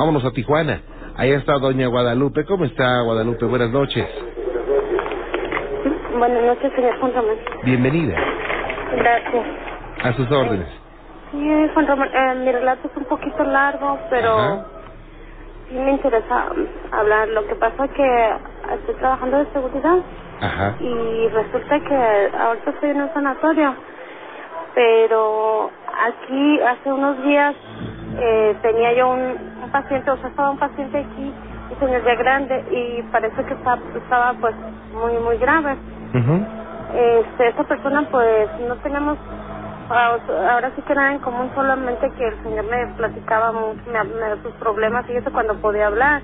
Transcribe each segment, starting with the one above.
Vámonos a Tijuana. Ahí está doña Guadalupe. ¿Cómo está Guadalupe? Buenas noches. Buenas noches, señor Juan Román. Bienvenida. Gracias. A sus órdenes. Sí, Juan Román, eh, mi relato es un poquito largo, pero Ajá. sí me interesa hablar. Lo que pasa es que estoy trabajando de seguridad Ajá. y resulta que ahorita estoy en un sanatorio, pero aquí hace unos días eh, tenía yo un, un paciente, o sea, estaba un paciente aquí, y señor ya grande, y parece que estaba, estaba pues muy, muy grave. Ujú. Este, esta persona pues no tenemos ah, ahora sí que nada en común, solamente que el señor me platicaba mucho me, me- de sus problemas y eso cuando podía hablar.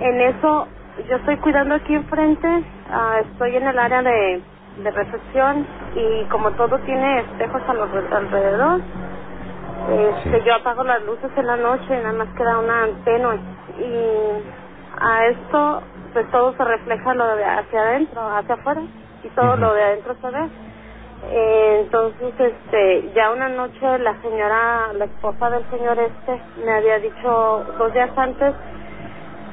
En eso yo estoy cuidando aquí enfrente, ah, estoy en el área de, de recepción y como todo tiene espejos a los re- alrededor, este, Sí. yo apago las luces en la noche y nada más queda una tenue y a esto pues todo se refleja lo de hacia adentro, hacia afuera y todo lo de adentro se ve. Eh, entonces, este, ya una noche la señora, la esposa del señor este, me había dicho dos días antes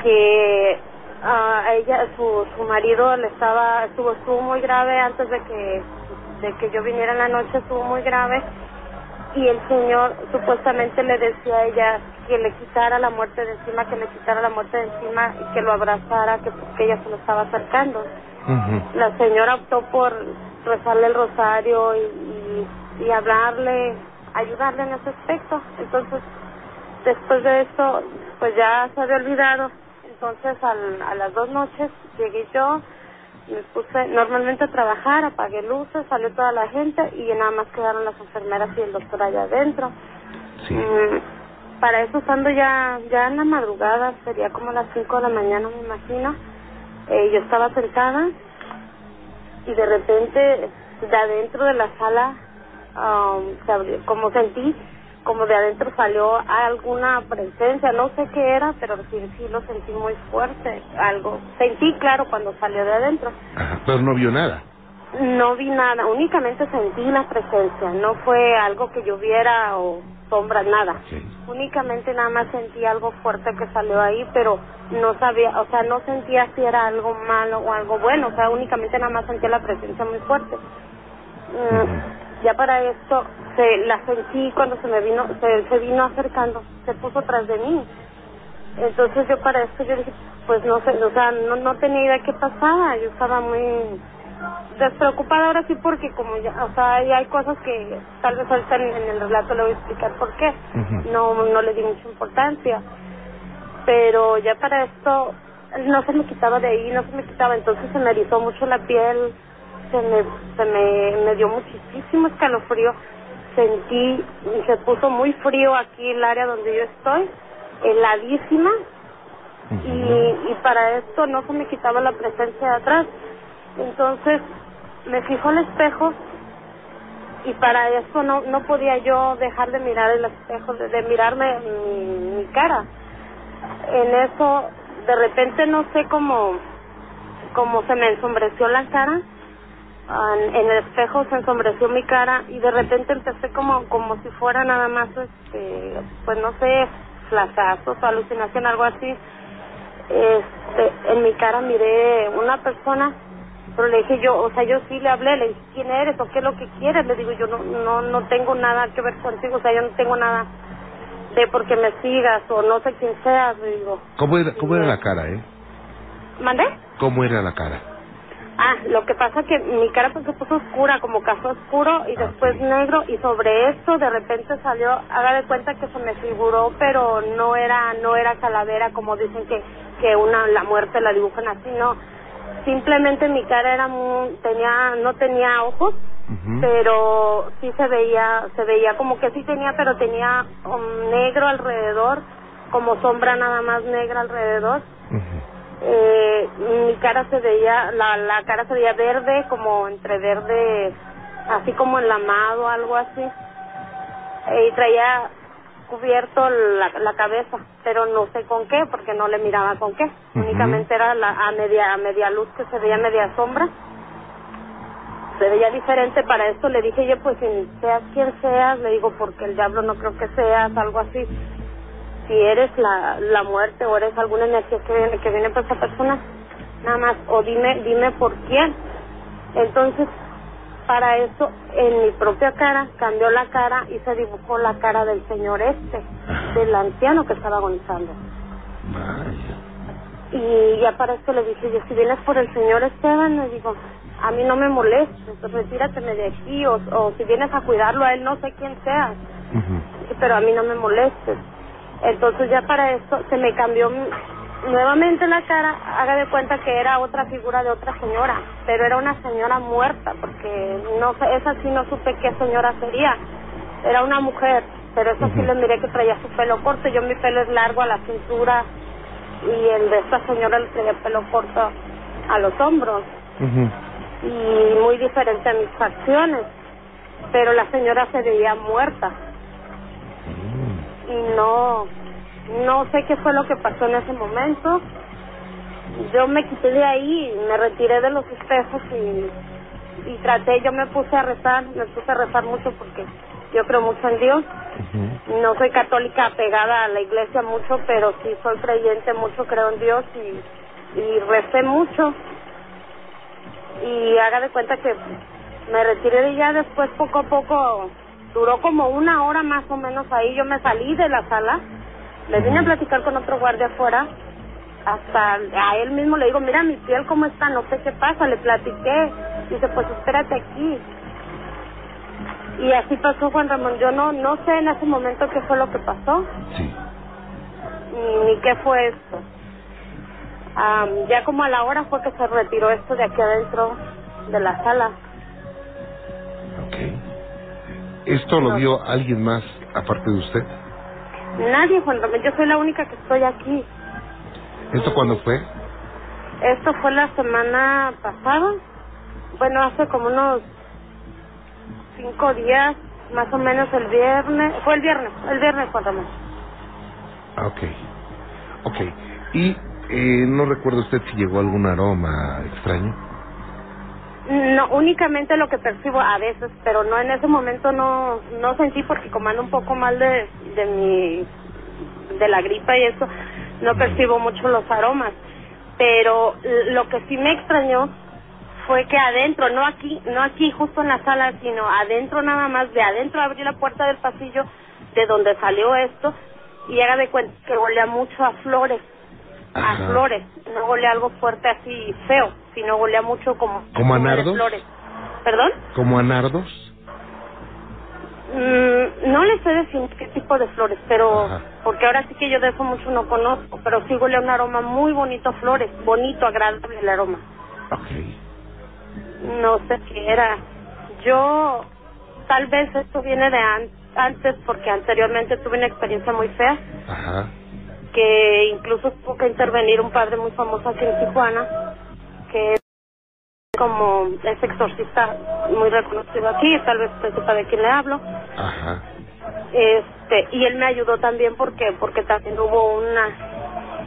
que a ella, su, su marido le estaba, estuvo, estuvo muy grave antes de que, de que yo viniera en la noche, estuvo muy grave y el señor supuestamente le decía a ella que le quitara la muerte de encima, que le quitara la muerte de encima y que lo abrazara, que porque ella se lo estaba acercando. La señora optó por rezarle el rosario y, y, y hablarle, ayudarle en ese aspecto. Entonces, después de esto, pues ya se había olvidado. Entonces, al- a las dos noches llegué yo, me puse normalmente a trabajar, apagué luces, salió toda la gente y nada más quedaron las enfermeras y el doctor allá adentro. Sí. Mm, para eso estando ya ya en la madrugada, sería como las 5 de la mañana, me imagino. Eh, yo estaba sentada y de repente de adentro de la sala, um, se abrió- como sentí, como de adentro salió alguna presencia, no sé qué era, pero sí, sí lo sentí muy fuerte, algo. Sentí claro cuando salió de adentro. Ajá. Pero no vio nada. No vi nada, únicamente sentí la presencia, no fue algo que yo viera o sombras, nada. Sí. Únicamente nada más sentí algo fuerte que salió ahí, pero no sabía, o sea, no sentía si era algo malo o algo bueno, o sea, únicamente nada más sentía la presencia muy fuerte. Mm. Ya para esto, se, la sentí cuando se me vino, se, se vino acercando, se puso tras de mí. Entonces yo para esto yo dije, pues no sé, o sea, no, no tenía idea qué pasaba, yo estaba muy despreocupada ahora sí porque como ya, o sea, hay cosas que tal vez ahorita en, en el relato le voy a explicar por qué, no, no le di mucha importancia, pero ya para esto no se me quitaba de ahí, no se me quitaba, entonces se me erizó mucho la piel, se me, se me, me dio muchísimo escalofrío, sentí, se puso muy frío aquí el área donde yo estoy, heladísima, y, y para esto no se me quitaba la presencia de atrás. Entonces me fijo al espejo y para eso no, no podía yo dejar de mirar el espejo, de, de mirarme mi, mi cara. En eso, de repente no sé cómo, cómo se me ensombreció la cara. En, el espejo se ensombreció mi cara y de repente empecé como como si fuera nada más, este, pues no sé, flashazos o alucinación, algo así. Este, en mi cara miré una persona, pero le dije yo, o sea, yo sí le hablé, le dije, ¿quién eres o qué es lo que quieres? Le digo, yo no, no, no tengo nada que ver contigo, o sea, yo no tengo nada de porque me sigas o no sé quién seas, le digo. ¿Cómo era, cómo era la cara, eh? ¿Mandé? ¿Cómo era la cara? Ah, lo que pasa que mi cara pues se puso oscura, como café oscuro y después Ok. negro y sobre esto de repente salió, haga de cuenta que se me figuró, pero no era no era calavera como dicen que que una la muerte la dibujan así, no. Simplemente mi cara era muy, tenía no tenía ojos, pero sí se veía se veía como que sí tenía, pero tenía um, negro alrededor, como sombra nada más negra alrededor. Eh, mi cara se veía, la, la cara se veía verde, como entre verde, así como enlamado, algo así. Eh, y traía cubierto la, la cabeza, pero no sé con qué, porque no le miraba con qué. Únicamente era la, a media a media luz que se veía media sombra. Se veía diferente para esto. Le dije yo, pues, seas quien seas, le digo, porque el diablo no creo que seas, algo así. Si eres la, la muerte o eres alguna energía que viene, que viene por esa persona, nada más, o dime, dime por quién. Entonces, para eso, en mi propia cara, cambió la cara y se dibujó la cara del señor este, del anciano que estaba agonizando. Y ya para esto le dije, yo, si vienes por el señor Esteban, le digo, a mí no me molestes, pues retírateme de aquí, o, o si vienes a cuidarlo a él, no sé quién seas, pero a mí no me molestes. Entonces ya para esto se me cambió nuevamente la cara, haga de cuenta que era otra figura de otra señora, pero era una señora muerta, porque no esa sí no supe qué señora sería, era una mujer, pero esa sí le miré que traía su pelo corto, yo mi pelo es largo a la cintura y el de esta señora le traía pelo corto a los hombros. Y muy diferente a mis facciones, pero la señora se veía muerta. Y no no sé qué fue lo que pasó en ese momento. Yo me quité de ahí, me retiré de los espejos y, y traté, yo me puse a rezar, me puse a rezar mucho porque yo creo mucho en Dios. No soy católica apegada a la iglesia mucho, pero sí soy creyente mucho, creo en Dios y, y recé mucho. Y haga de cuenta que me retiré de ya después poco a poco, duró como una hora más o menos ahí, yo me salí de la sala, me vine a platicar con otro guardia afuera, hasta a él mismo le digo, mira mi piel cómo está, no sé qué pasa, le platiqué, dice pues espérate aquí. Y así pasó Juan Ramón, yo no, no sé en ese momento qué fue lo que pasó, Sí. ni, ni qué fue esto. Am, ya como a la hora fue que se retiró esto de aquí adentro de la sala. Ok. ¿Esto lo vio alguien más aparte de usted? Nadie, Juan Ramón, yo soy la única que estoy aquí. ¿Esto cuándo fue? Esto fue la semana pasada, bueno, hace como unos cinco días, más o menos el viernes, fue el viernes, el viernes Juan Ramón. Ah, ok. Ok. ¿Y eh, no recuerda usted si llegó algún aroma extraño? No, únicamente lo que percibo a veces, pero no en ese momento no no sentí porque como ando un poco mal de, de mi de la gripa y eso, no percibo mucho los aromas. Pero lo que sí me extrañó fue que adentro, no aquí, no aquí justo en la sala, sino adentro nada más, de adentro abrí la puerta del pasillo de donde salió esto y haga de cuenta que olía mucho a flores, a flores, no olía algo fuerte así feo, sino olía mucho como ¿Como a nardos? flores. ¿Perdón? ¿Como a nardos? Mm, no le sé decir qué tipo de flores, pero Ajá. porque ahora sí que yo de eso mucho no conozco, pero sí huele a un aroma muy bonito a flores, bonito, agradable el aroma. Ok. No sé qué era. Yo, tal vez esto viene de an- antes, porque anteriormente tuve una experiencia muy fea, Ajá. que incluso tuvo que intervenir un padre muy famoso aquí en Tijuana, que es como es exorcista muy reconocido aquí, tal vez usted sepa de quién le hablo. Ajá. este y él me ayudó también porque porque también hubo una,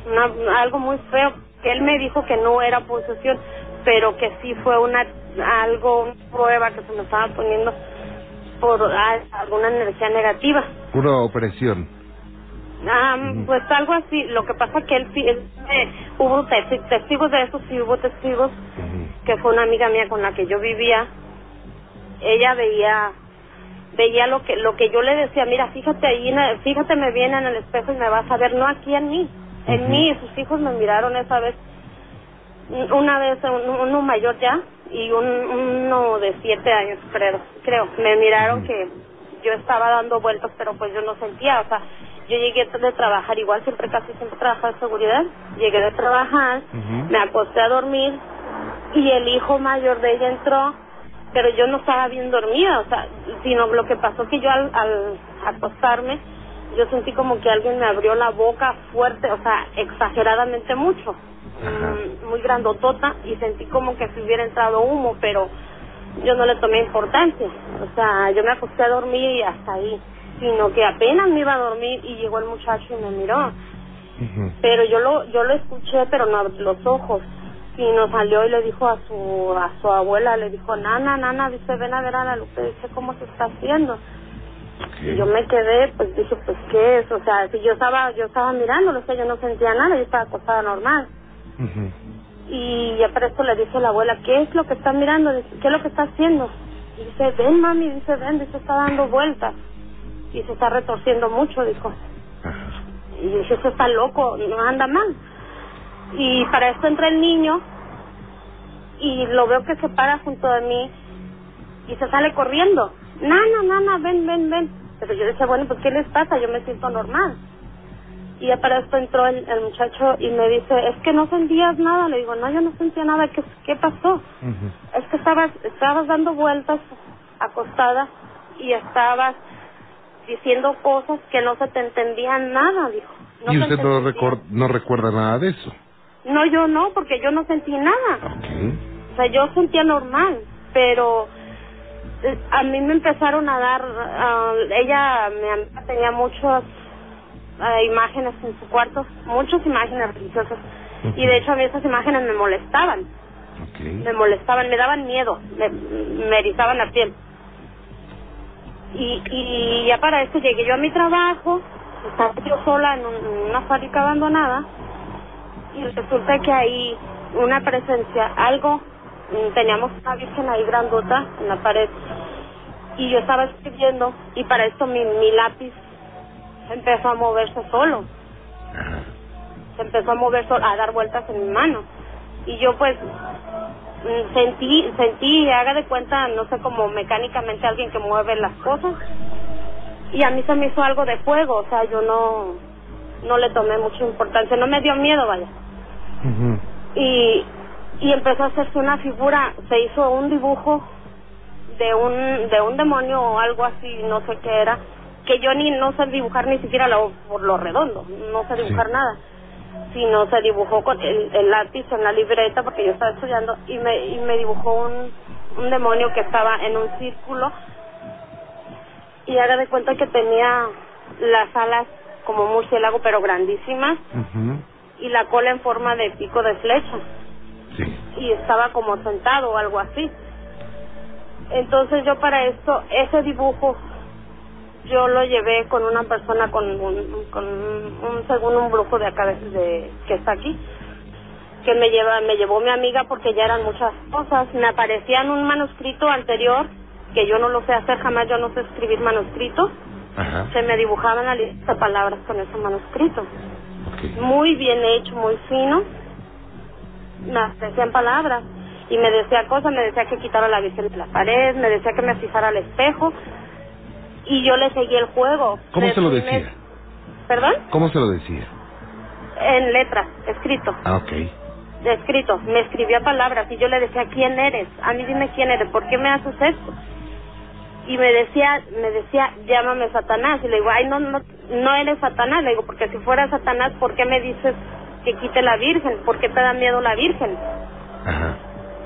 una algo muy feo que él me dijo que no era posesión pero que sí fue una algo una prueba que se me estaba poniendo por ah, alguna energía negativa Una opresión. Ujú. pues algo así. Lo que pasa que él sí él, eh, hubo testi- testigos de eso sí hubo testigos que fue una amiga mía con la que yo vivía, ella veía veía lo que lo que yo le decía, mira, fíjate ahí, en el- fíjateme bien en el espejo y me vas a ver, no aquí en mí, en Ujú. mí, y sus hijos me miraron esa vez, una vez un- uno mayor ya y un, uno de siete años creo, creo, me miraron que yo estaba dando vueltas pero pues yo no sentía, o sea, yo llegué de trabajar igual, siempre casi siempre trabajaba de seguridad, llegué de trabajar, me acosté a dormir y el hijo mayor de ella entró, pero yo no estaba bien dormida, o sea, sino lo que pasó que yo al, al acostarme, yo sentí como que alguien me abrió la boca fuerte, o sea, exageradamente mucho, mm, muy grandotota, y sentí como que si hubiera entrado humo, pero yo no le tomé importancia, o sea, yo me acosté a dormir y hasta ahí, sino que apenas me iba a dormir y llegó el muchacho y me miró, pero yo lo yo lo escuché pero no abrí los ojos y nos salió y le dijo a su a su abuela le dijo nana nana dice ven a ver a la Lupe dice cómo se está haciendo. Y yo me quedé, pues dije, pues qué es, o sea, si yo estaba, yo estaba mirándolo, o sea, yo no sentía nada, yo estaba acostada normal. Y ya para esto le dije a la abuela, ¿qué es lo que está mirando? Dice, ¿Qué es lo que está haciendo? Y dice, ven mami, dice, ven, dice, está dando vueltas. Y se está retorciendo mucho, dijo. Ajá. Y dije, eso está loco, no anda mal. Y para esto entra el niño y lo veo que se para junto a mí y se sale corriendo. Nana, nana, ven, ven, ven. Pero yo decía, bueno, pues ¿qué les pasa? Yo me siento normal. Y ya para esto entró el, el muchacho y me dice, es que no sentías nada. Le digo, no, yo no sentía nada. ¿Qué, qué pasó? Es que estabas, estabas dando vueltas acostada y estabas diciendo cosas que no se te entendían nada, dijo. No y usted te no, no recuerda nada de eso. No, yo no, porque yo no sentí nada. Ok. O sea, yo sentía normal, pero eh, a mí me empezaron a dar, ah, ella amiga tenía muchas ah, imágenes en su cuarto, muchas imágenes religiosas. Y de hecho a mí esas imágenes me molestaban, Ok. me molestaban, me daban miedo, me, me erizaban la piel. Y, y ya para esto llegué yo a mi trabajo, estaba yo sola en un- una fábrica abandonada y resulta que ahí una presencia, algo, mm, teníamos una virgen ahí grandota en la pared y yo estaba escribiendo y para esto mi, mi lápiz empezó a moverse solo, se empezó a mover solo, a dar vueltas en mi mano. Y yo pues sentí, sentí, haga de cuenta, no sé, como mecánicamente alguien que mueve las cosas. Y a mí se me hizo algo de fuego, o sea, yo no, no le tomé mucha importancia, no me dio miedo, vaya. Y, y empezó a hacerse una figura, se hizo un dibujo de un de un demonio o algo así, no sé qué era, que yo ni no sé dibujar ni siquiera lo, por lo redondo, no sé dibujar Sí. nada, sino se dibujó con el, el lápiz en la libreta porque yo estaba estudiando y me y me dibujó un un demonio que estaba en un círculo y haga de cuenta que tenía las alas como murciélago pero grandísimas y la cola en forma de pico de flecha Sí. y estaba como sentado o algo así. Entonces yo para esto, ese dibujo, yo lo llevé con una persona, con un, con un según un brujo de acá, de, de- que está aquí, que me lleva, me llevó mi amiga porque ya eran muchas cosas. Me aparecía en un manuscrito anterior, que yo no lo sé hacer, jamás yo no sé escribir manuscritos. Ajá. Se me dibujaban la lista de palabras con ese manuscrito muy bien hecho, muy fino. Me decían palabras y me decía cosas, me decía que quitara la virgen de la pared, me decía que me fijara al espejo y yo le seguí el juego. ¿Cómo se lo decía? ¿Perdón? ¿Cómo se lo decía? En letras, escrito, Ah, ok. escrito. Me escribía palabras y yo le decía, ¿quién eres? A mí dime quién eres, ¿por qué me haces esto? Y me decía, me decía, llámame Satanás. Y le digo, ay, no, no, no eres Satanás. Le digo, porque si fuera Satanás, ¿por qué me dices que quite la Virgen? ¿Por qué te da miedo la Virgen? Ajá.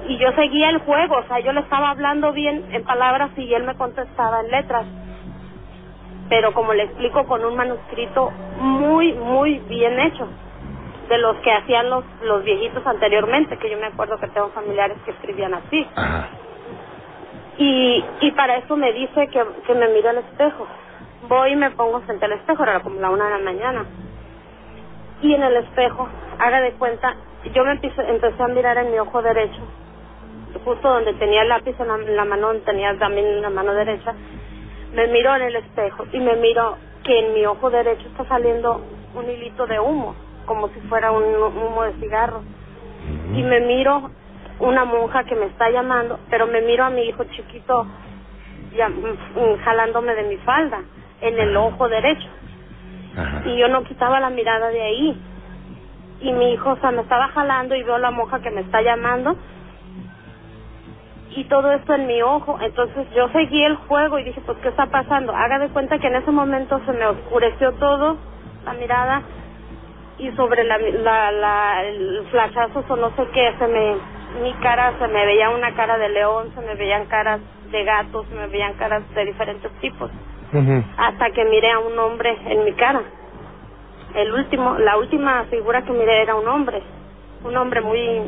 Y yo seguía el juego, o sea, yo le estaba hablando bien en palabras y él me contestaba en letras. Pero como le explico, con un manuscrito muy, muy bien hecho. De los que hacían los, los viejitos anteriormente, que yo me acuerdo que tengo familiares que escribían así. Ajá. Y, y para eso me dice que, que me mire al espejo. Voy y me pongo frente al espejo, era como la una de la mañana. Y en el espejo, haga de cuenta, yo me empecé, empecé a mirar en mi ojo derecho, justo donde tenía el lápiz en la, en la mano, tenía también en la mano derecha. Me miro en el espejo y me miro que en mi ojo derecho está saliendo un hilito de humo, como si fuera un humo de cigarro. Y me miro una monja que me está llamando, pero me miro a mi hijo chiquito ya, mm, mm, jalándome de mi falda en el ojo derecho. Ajá. y yo no quitaba la mirada de ahí. Y mi hijo o sea me estaba jalando y veo la monja que me está llamando y todo esto en mi ojo. Entonces yo seguí el juego y dije pues qué está pasando haga de cuenta que en ese momento se me oscureció todo la mirada y sobre la, la, la el flachazo o no sé qué se me mi cara se me veía una cara de león se me veían caras de gato se me veían caras de diferentes tipos. Hasta que miré a un hombre en mi cara. El último la última figura que miré era un hombre un hombre muy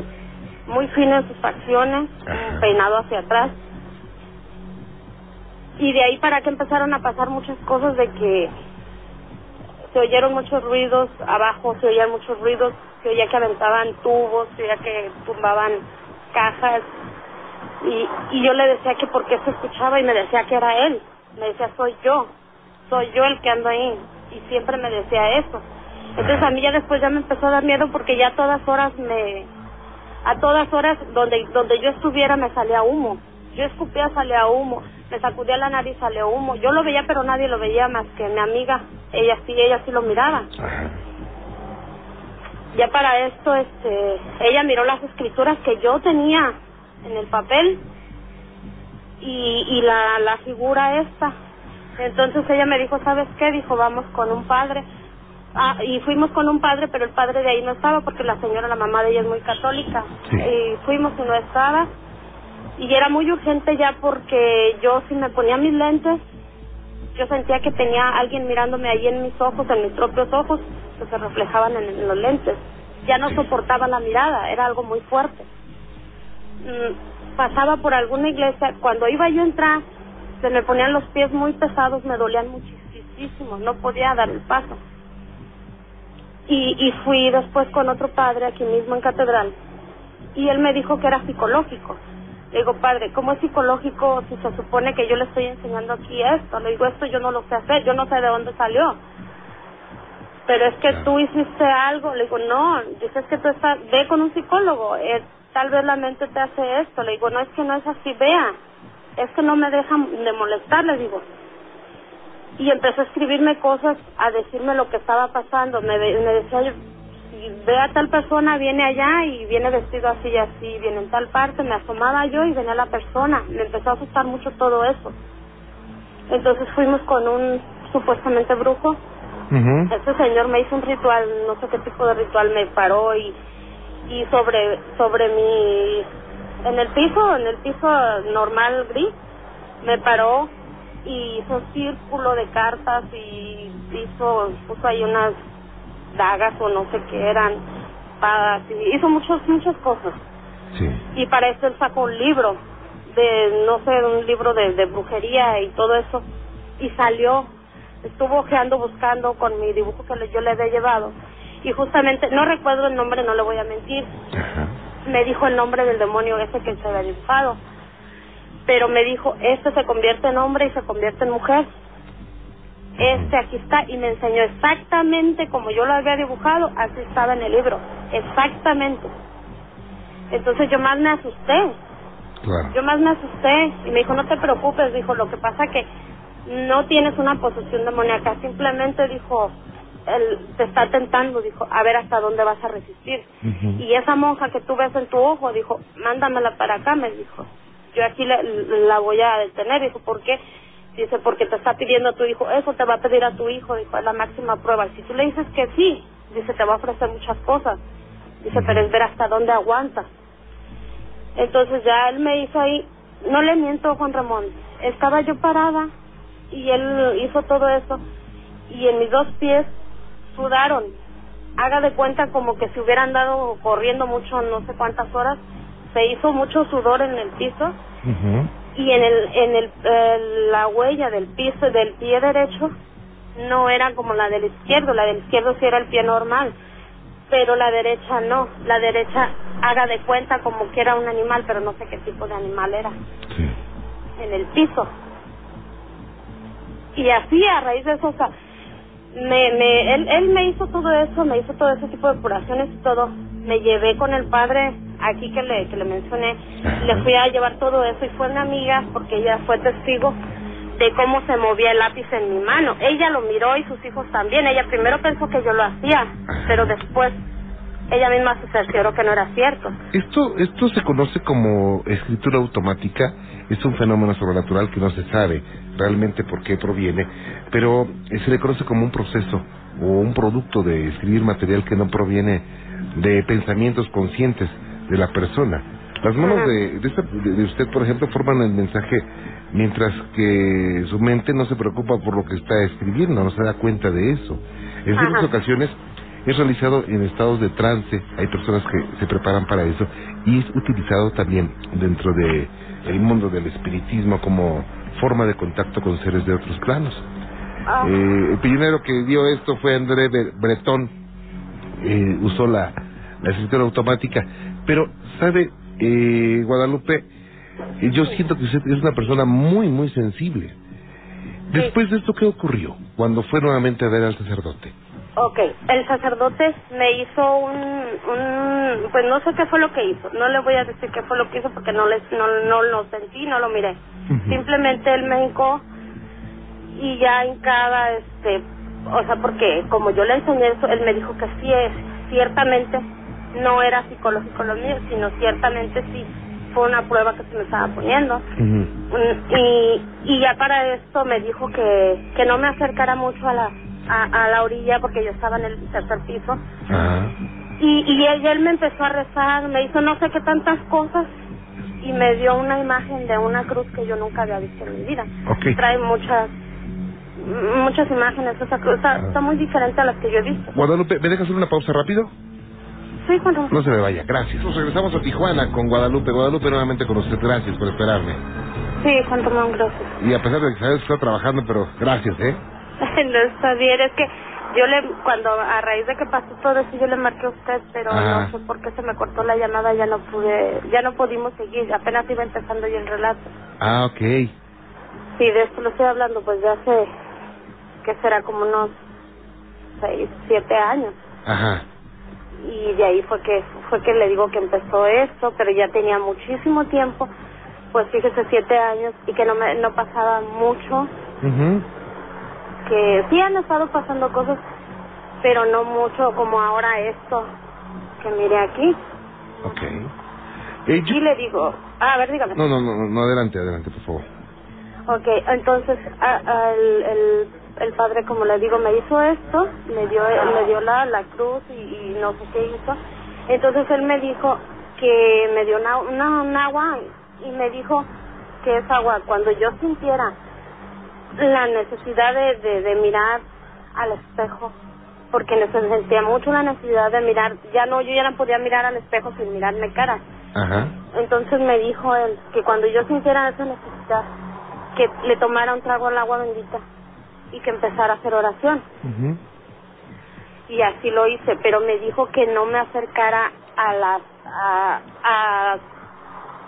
muy fino en sus facciones Ajá. peinado hacia atrás Y de ahí para que empezaron a pasar muchas cosas de que se oyeron muchos ruidos, abajo se oían muchos ruidos, se oía que aventaban tubos, se oía que tumbaban cajas. Y, y yo le decía que por qué se escuchaba y me decía que era él. Me decía, soy yo, soy yo el que ando ahí. Y siempre me decía eso. Entonces a mí ya después ya me empezó a dar miedo porque ya a todas horas me... A todas horas donde, donde yo estuviera me salía humo. Yo escupía, salía humo. Me sacudía la nariz, salía humo. Yo lo veía, pero nadie lo veía más que mi amiga. Ella sí, ella sí lo miraba. Ajá. Ya para esto, este, ella miró las escrituras que yo tenía en el papel y, y la, la figura esta. Entonces ella me dijo, ¿sabes qué? Dijo, vamos con un padre. Ah, y fuimos con un padre, pero el padre de ahí no estaba porque la señora, la mamá de ella es muy católica. Sí. Y fuimos y no estaba. Y era muy urgente ya porque yo si me ponía mis lentes, yo sentía que tenía alguien mirándome ahí en mis ojos, en mis propios ojos, que se reflejaban en, en los lentes. Ya no soportaba la mirada, era algo muy fuerte. Mm, pasaba por alguna iglesia, cuando iba yo a entrar, se me ponían los pies muy pesados, me dolían muchísimo, no podía dar el paso. Y, y fui después con otro padre aquí mismo en Catedral, y él me dijo que era psicológico. Le digo, padre, ¿cómo es psicológico si se supone que yo le estoy enseñando aquí esto? Le digo, esto yo no lo sé hacer, yo no sé de dónde salió. Pero es que tú hiciste algo. Le digo, no, dices que tú estás, ve con un psicólogo, eh, tal vez la mente te hace esto. Le digo, no es que no es así, vea, es que no me dejan de molestar, le digo. Y empezó a escribirme cosas, a decirme lo que estaba pasando. Me, me decía, yo, si ve a tal persona, viene allá y viene vestido así y así, viene en tal parte, me asomaba yo y venía la persona. Me empezó a asustar mucho todo eso. Entonces fuimos con un supuestamente brujo. Ujú. Este señor me hizo un ritual, no sé qué tipo de ritual, me paró y, y sobre, sobre mi, en el piso, en el piso normal gris, me paró y hizo un círculo de cartas y hizo, puso ahí unas dagas o no sé qué eran, espadas, y hizo muchos, muchas cosas. Sí. Y para eso él sacó un libro, de, no sé, un libro de, de brujería y todo eso, y salió, estuvo ojeando, buscando con mi dibujo que le- yo le había llevado, y justamente, no recuerdo el nombre, no le voy a mentir, Ajá. me dijo el nombre del demonio ese que se había dibujado, pero me dijo, este se convierte en hombre y se convierte en mujer. Este aquí está y me enseñó exactamente como yo lo había dibujado, así estaba en el libro, exactamente. Entonces yo más me asusté, Claro. yo más me asusté y me dijo, no te preocupes, dijo, lo que pasa que no tienes una posesión demoníaca, simplemente dijo, él te está tentando, dijo, a ver hasta dónde vas a resistir. Y esa monja que tú ves en tu ojo, dijo, mándamela para acá, me dijo. Yo aquí la, la voy a detener, dijo, ¿por qué? Dice, porque te está pidiendo a tu hijo, eso te va a pedir a tu hijo, dijo, la máxima prueba. Si tú le dices que sí, dice, te va a ofrecer muchas cosas. Dice, pero es ver hasta dónde aguantas. Entonces ya él me hizo ahí, no le miento Juan Ramón, estaba yo parada y él hizo todo eso y en mis dos pies sudaron. Haga de cuenta como que si hubieran dado corriendo mucho, no sé cuántas horas, se hizo mucho sudor en el piso y en el en el la huella del piso del pie derecho no era como la del izquierdo, la del izquierdo sí era el pie normal, pero la derecha no, la derecha haga de cuenta como que era un animal, pero no sé qué tipo de animal era, Sí. en el piso. Y así a raíz de eso, o sea, me, me, él, él me hizo todo eso, me hizo todo ese tipo de curaciones y todo. Me llevé con el padre aquí que le, que le mencioné, le fui a llevar todo eso y fue una amiga porque ella fue testigo de cómo se movía el lápiz en mi mano. Ella lo miró y sus hijos también. Ella primero pensó que yo lo hacía, pero después ella misma se cercioró que no era cierto. Esto, esto se conoce como escritura automática, es un fenómeno sobrenatural que no se sabe realmente por qué proviene, pero eh, se le conoce como un proceso o un producto de escribir material que no proviene de pensamientos conscientes de la persona. Las manos de, de, esta- de- usted, por ejemplo, forman el mensaje mientras que su mente no se preocupa por lo que está escribiendo, no se da cuenta de eso. En ciertas ocasiones Es realizado en estados de trance, hay personas que se preparan para eso y es utilizado también dentro de el mundo del espiritismo como forma de contacto con seres de otros planos. Ah. Eh, el pionero que dio esto fue André Bre- Breton, eh, usó la, la escritura automática, pero sabe eh, Guadalupe, eh, yo siento que usted es una persona muy muy sensible. Después de esto, ¿qué ocurrió cuando fue nuevamente a ver al sacerdote? Ok, el sacerdote me hizo un, un, pues no sé qué fue lo que hizo, no le voy a decir qué fue lo que hizo porque no les, no, no lo sentí, no lo miré. Simplemente él me hincó y ya en cada, este, o sea, porque como yo le enseñé eso, él me dijo que sí es, ciertamente no era psicológico lo mío, sino ciertamente sí fue una prueba que se me estaba poniendo. Y, y ya para esto me dijo que, que no me acercara mucho a la, a, a la orilla porque yo estaba en el tercer piso. Y, y él, me empezó a rezar, me hizo no sé qué tantas cosas y me dio una imagen de una cruz que yo nunca había visto en mi vida. ok. Trae muchas muchas imágenes, esa cruz está, está muy diferente a las que yo he visto. Guadalupe, ¿me dejas hacer una pausa rápido? Sí, Juan Ramón. No se me vaya, gracias. Nos regresamos a Tijuana con Guadalupe. Guadalupe nuevamente con usted, gracias por esperarme. Sí, Juan Ramón, gracias. Y a pesar de que sabes que está trabajando, pero gracias, ¿eh? no está bien, es que yo le, cuando a raíz de que pasó todo eso, yo le marqué a usted, pero Ajá. no sé por qué se me cortó la llamada, ya no pude, ya no pudimos seguir, apenas iba empezando yo el relato. Ah, ok. Sí, de esto lo estoy hablando, pues ya hace, que será como unos seis, siete años. Ajá. Y de ahí fue que, fue que le digo que empezó esto, pero ya tenía muchísimo tiempo, pues fíjese, siete años, y que no me, no pasaba mucho, Ujú. que sí han estado pasando cosas, pero no mucho como ahora esto que mire aquí. Ok. Eh, yo- Y le digo, ah, a ver, dígame. No, no, no, no, adelante, adelante, por favor. Ok, entonces a- a el, el, el padre, como le digo, me hizo esto, me dio, me dio la, la cruz y, y no sé qué hizo. Entonces él me dijo que me dio una, una, un agua y me dijo que esa agua, cuando yo sintiera la necesidad de, de, de mirar al espejo, porque neces- sentía mucho la necesidad de mirar, ya no, yo ya no podía mirar al espejo sin mirarme cara. Ajá. Entonces me dijo él que cuando yo sintiera esa necesidad, que le tomara un trago al agua bendita y que empezara a hacer oración. Y así lo hice, pero me dijo que no me acercara a las, a, a,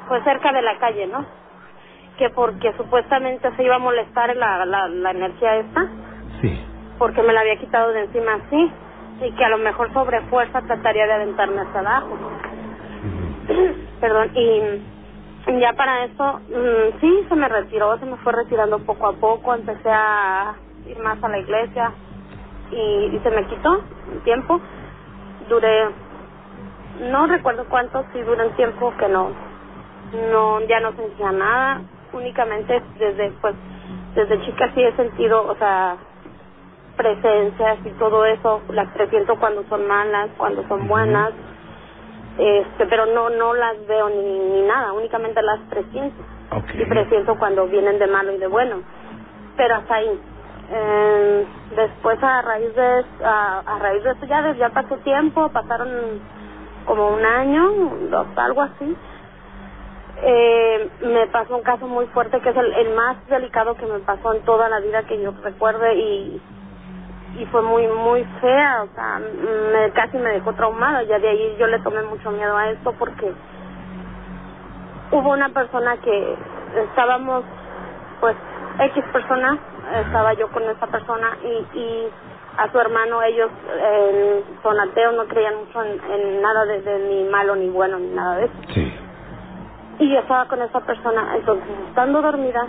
pues cerca de la calle, ¿no? Que porque supuestamente se iba a molestar la, la, la energía esta, Sí. porque me la había quitado de encima así, y que a lo mejor sobre fuerza trataría de aventarme hasta abajo. Perdón, y ya para eso, mm, sí, se me retiró, se me fue retirando poco a poco, empecé a ir más a la iglesia y, y se me quitó el tiempo. Duré, no recuerdo cuánto, sí duré un tiempo que no, no, ya no sentía nada, únicamente desde, pues, desde chica sí he sentido, o sea, presencias y todo eso, las presiento cuando son malas, cuando son buenas, este, pero no no las veo ni, ni nada, únicamente las presiento. Y presiento cuando vienen de malo y de bueno. Pero hasta ahí. Eh, después a raíz de a, raíz de eso ya pasó tiempo, pasaron como un año, dos, algo así. Eh, me pasó un caso muy fuerte que es el, el más delicado que me pasó en toda la vida que yo recuerde y y fue muy muy fea, o sea, me, casi me dejó traumada, ya de ahí yo le tomé mucho miedo a esto porque hubo una persona que estábamos, pues, X persona, estaba yo con esa persona y, y a su hermano ellos eh, son ateos, no creían mucho en, en nada de, de ni malo ni bueno ni nada de eso. Sí. Y yo estaba con esa persona, entonces estando dormida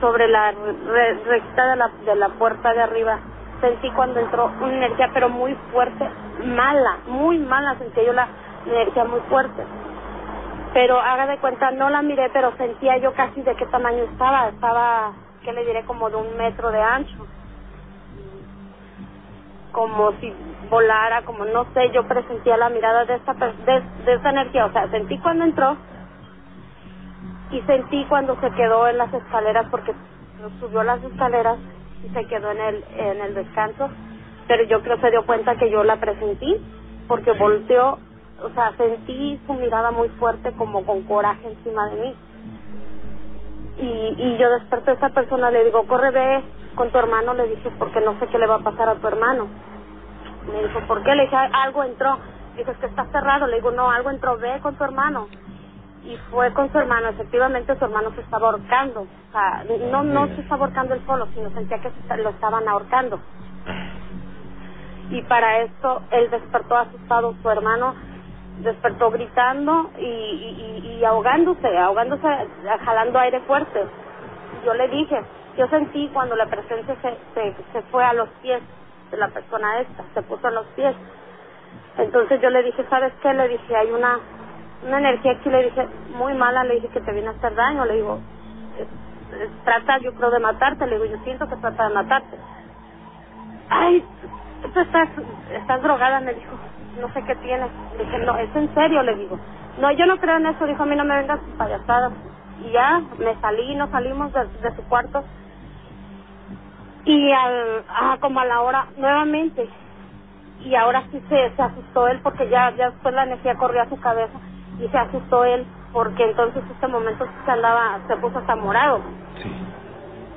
sobre la re- rejita de la, de la puerta de arriba, sentí cuando entró una energía pero muy fuerte, mala, muy mala, sentí yo la energía muy fuerte. Pero haga de cuenta, no la miré, pero sentía yo casi de qué tamaño estaba, estaba, ¿qué le diré? Como de un metro de ancho. Como si volara, como no sé, yo presentía la mirada de esta, de, de esa energía, o sea, sentí cuando entró y sentí cuando se quedó en las escaleras porque subió las escaleras y se quedó en el en el descanso pero yo creo que se dio cuenta que yo la presentí porque volteó, o sea, sentí su mirada muy fuerte como con coraje encima de mí. Y, y yo desperté a esa persona, le digo, corre, ve con tu hermano, le dije, porque no sé qué le va a pasar a tu hermano. Me dijo, ¿por qué? Le dije, algo entró. Dijo, es que está cerrado. Le digo, no, algo entró, ve con tu hermano. Y fue con su hermano. Efectivamente, su hermano se estaba ahorcando. O sea, no, no se estaba ahorcando él solo, sino sentía que se, lo estaban ahorcando. Y para esto, él despertó asustado. Su hermano despertó gritando y, ahogándose, ahogándose, jalando aire fuerte. Yo le dije, yo sentí cuando la presencia se, se, se fue a los pies de la persona esta, se puso a los pies. Entonces yo le dije, ¿sabes qué? Le dije, hay una, una energía aquí, le dije, muy mala, le dije que te viene a hacer daño, le digo, trata yo creo de matarte, le digo, yo siento que trata de matarte. Ay, tú estás, estás drogada, me dijo, no sé qué tienes. Le dije, no, es en serio, le digo. No, yo no creo en eso, dijo, a mí no me vengas payasadas. Y ya, me salí, nos salimos de, de su cuarto. Y al, ah, como a la hora, nuevamente, y ahora sí se, se asustó él porque ya, ya después la energía corrió a su cabeza y se asustó él porque entonces este momento se andaba, se puso hasta morado.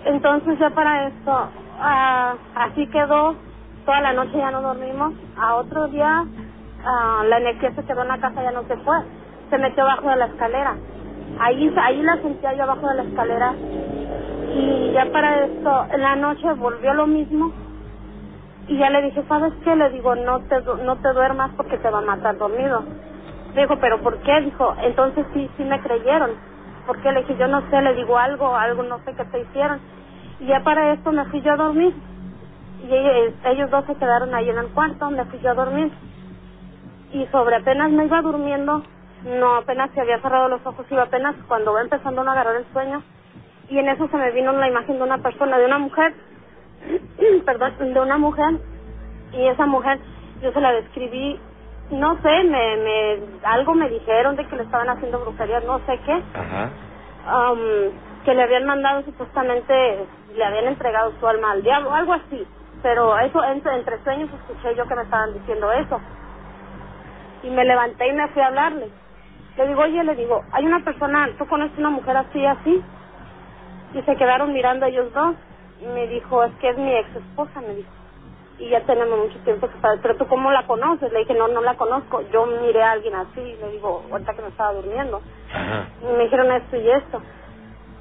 Entonces ya para esto, ah, así quedó, toda la noche ya no dormimos, a otro día ah, la energía se quedó en la casa, ya no se fue, se metió abajo de la escalera. Ahí, ahí la sentía yo abajo de la escalera y ya para esto, en la noche volvió lo mismo y ya le dije, ¿sabes qué? Le digo, no te, no te duermas porque te va a matar dormido. Dijo, ¿pero por qué? Dijo, entonces sí, sí me creyeron. Porque le dije, yo no sé, le digo algo, algo no sé qué te hicieron. Y ya para esto me fui yo a dormir. Y ellos, ellos dos se quedaron ahí en el cuarto, me fui yo a dormir. Y sobre apenas me iba durmiendo, no apenas se había cerrado los ojos, iba apenas cuando va empezando a agarrar el sueño. Y en eso se me vino la imagen de una persona, de una mujer, perdón, de una mujer. Y esa mujer, yo se la describí no sé, me, me, algo me dijeron de que le estaban haciendo brujería, no sé qué. Um, que le habían mandado supuestamente, le habían entregado su alma al diablo, algo así. Pero eso, entre, entre sueños escuché yo que me estaban diciendo eso. Y me levanté y me fui a hablarle. Le digo, oye, le digo, hay una persona, ¿tú conoces una mujer así, así? Y se quedaron mirando ellos dos. Y me dijo, es que es mi ex esposa, me dijo y ya tenemos mucho tiempo que saber, pero tú cómo la conoces? Le dije, no, no la conozco. Yo miré a alguien así, le digo, ahorita que me estaba durmiendo. Y me dijeron esto y esto.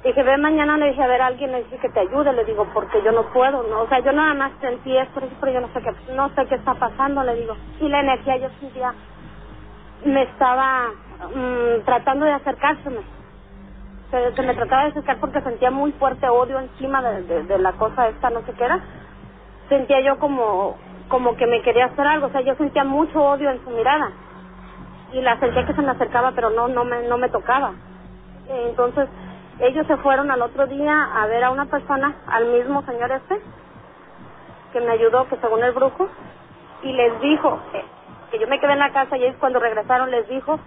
Dije, ve mañana, le dije, a ver, alguien le dije que te ayude, le digo, porque yo no puedo, ¿no? O sea, yo nada más sentí esto, pero yo no sé qué, no sé qué está pasando, le digo. Y la energía yo sentía, me estaba mm, tratando de acercárseme. Se, se, me trataba de acercar porque sentía muy fuerte odio encima de, de la cosa esta, no sé qué era sentía yo como, como que me quería hacer algo, o sea, yo sentía mucho odio en su mirada y la sentía que se me acercaba, pero no, no me, no me tocaba. Entonces, ellos se fueron al otro día a ver a una persona, al mismo señor este, que me ayudó, que según el brujo, y les dijo que yo me quedé en la casa y ellos cuando regresaron les dijo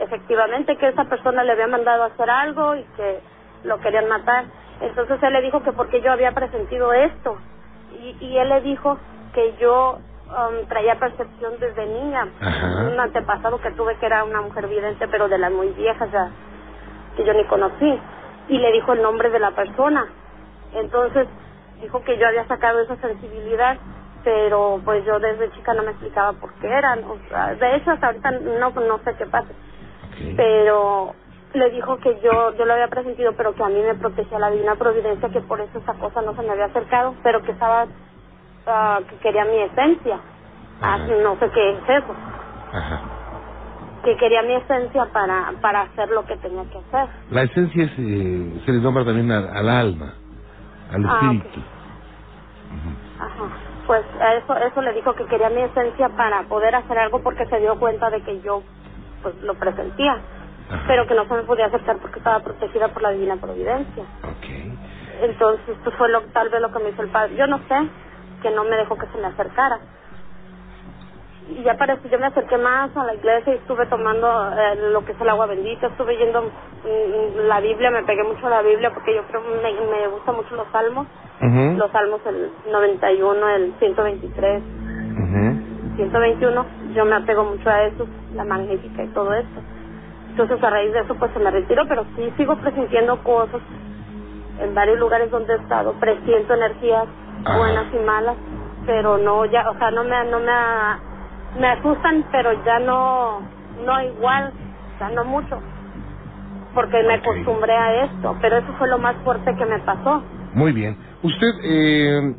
efectivamente que esa persona le había mandado a hacer algo y que lo querían matar. Entonces él le dijo que porque yo había presentido esto, y, y él le dijo que yo um, traía percepción desde niña. Un antepasado que tuve que era una mujer vidente, pero de las muy viejas, ya, que yo ni conocí. Y le dijo el nombre de la persona. Entonces dijo que yo había sacado esa sensibilidad, pero pues yo desde chica no me explicaba por qué eran. O sea, de hecho, hasta ahorita no, no sé qué pasa. Pero le dijo que yo yo lo había presentido, pero que a mí me protegía la divina providencia, que por eso esa cosa no se me había acercado, pero que estaba, uh, que quería mi esencia. Ah, no sé qué es eso. Ajá. Que quería mi esencia para, para hacer lo que tenía que hacer. La esencia es, eh, se le nombra también al, alma, al ah, espíritu. Ajá. Pues eso, eso le dijo que quería mi esencia para poder hacer algo porque se dio cuenta de que yo pues lo presentía pero que no se me podía acercar porque estaba protegida por la divina providencia. Okay. Entonces, pues fue lo, tal vez lo que me hizo el padre. Yo no sé, que no me dejó que se me acercara. Y ya para eso yo me acerqué más a la iglesia y estuve tomando eh, lo que es el agua bendita, estuve yendo mm, la Biblia, me pegué mucho a la Biblia porque yo creo me, me gustan mucho los salmos, los salmos el 91, el 123, ujú. 121, yo me apego mucho a eso, la magnífica y todo eso. Entonces a raíz de eso pues se me retiró, pero sí sigo presintiendo cosas en varios lugares donde he estado, presiento energías buenas y malas, pero no ya, o sea, no me no me me asustan, pero ya no no igual, sea, no mucho. Porque me acostumbré a esto, pero eso fue lo más fuerte que me pasó. Muy bien. Usted eh,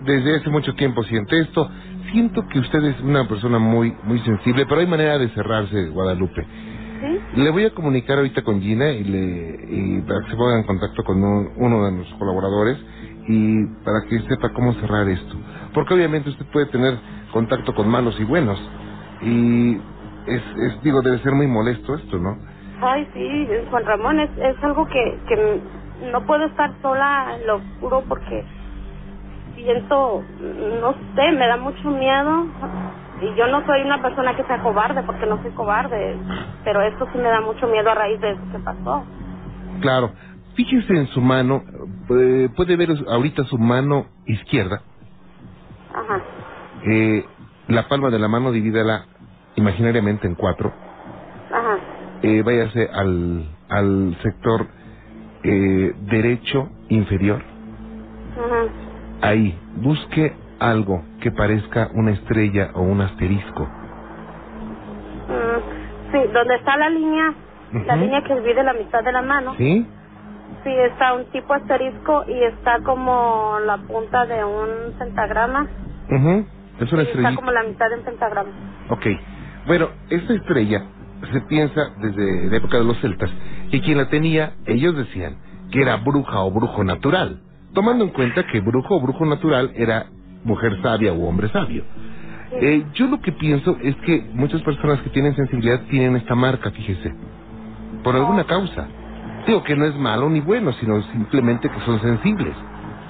desde hace mucho tiempo siente esto. Siento que usted es una persona muy muy sensible, pero hay manera de cerrarse, Guadalupe. ¿Sí? Le voy a comunicar ahorita con Gina y, le, y para que se ponga en contacto con un- uno de nuestros colaboradores y para que sepa cómo cerrar esto. Porque obviamente usted puede tener contacto con malos y buenos. Y es, es digo, debe ser muy molesto esto, ¿no? Ay, sí, Juan Ramón, es, es algo que, que no puedo estar sola en lo oscuro porque siento, no sé, me da mucho miedo. Y yo no soy una persona que sea cobarde, porque no soy cobarde, pero esto sí me da mucho miedo a raíz de eso que pasó. Claro. Fíjese en su mano, eh, puede ver ahorita su mano izquierda, Ajá, eh, la palma de la mano divídala imaginariamente en cuatro, ajá, eh, váyase al, al sector eh, derecho inferior, ajá. ahí, busque algo que parezca una estrella o un asterisco. Mm, sí, donde está la línea, la línea que divide la mitad de la mano, ¿Sí? sí, está un tipo asterisco y está como la punta de un pentagrama. Ujú, Es una Sí, está estrellita. como la mitad de un pentagrama. Ok. Bueno, esta estrella se piensa desde la época de los celtas que quien la tenía, ellos decían que era bruja o brujo natural, tomando en cuenta que brujo o brujo natural era mujer sabia o hombre sabio. Eh, yo lo que pienso es que muchas personas que tienen sensibilidad tienen esta marca, fíjese, por alguna causa. Digo que no es malo ni bueno, sino simplemente que son sensibles.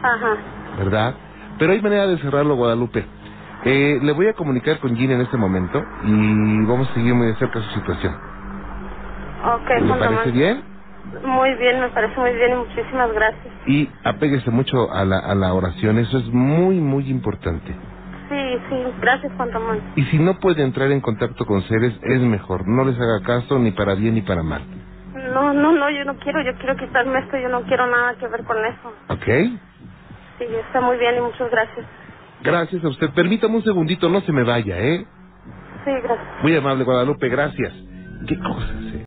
Ajá. ¿verdad? Pero hay manera de cerrarlo, Guadalupe. Eh, le voy a comunicar con Gina en este momento y vamos a seguir muy de cerca su situación. Ok, ¿Le parece bien? Muy bien, me parece muy bien y muchísimas gracias. Y apéguese mucho a la, a la oración, eso es muy, muy importante. Sí, sí, gracias Juan Ramón. Y si no puede entrar en contacto con seres, es mejor. No les haga caso ni para bien ni para mal. No, no, no, yo no quiero, yo quiero quitarme esto, yo no quiero nada que ver con eso. ¿Ok? Sí, está muy bien y muchas gracias. Gracias a usted. Permítame un segundito, no se me vaya, ¿eh? Sí, gracias. Muy amable, Guadalupe, gracias. ¿Qué cosas, eh?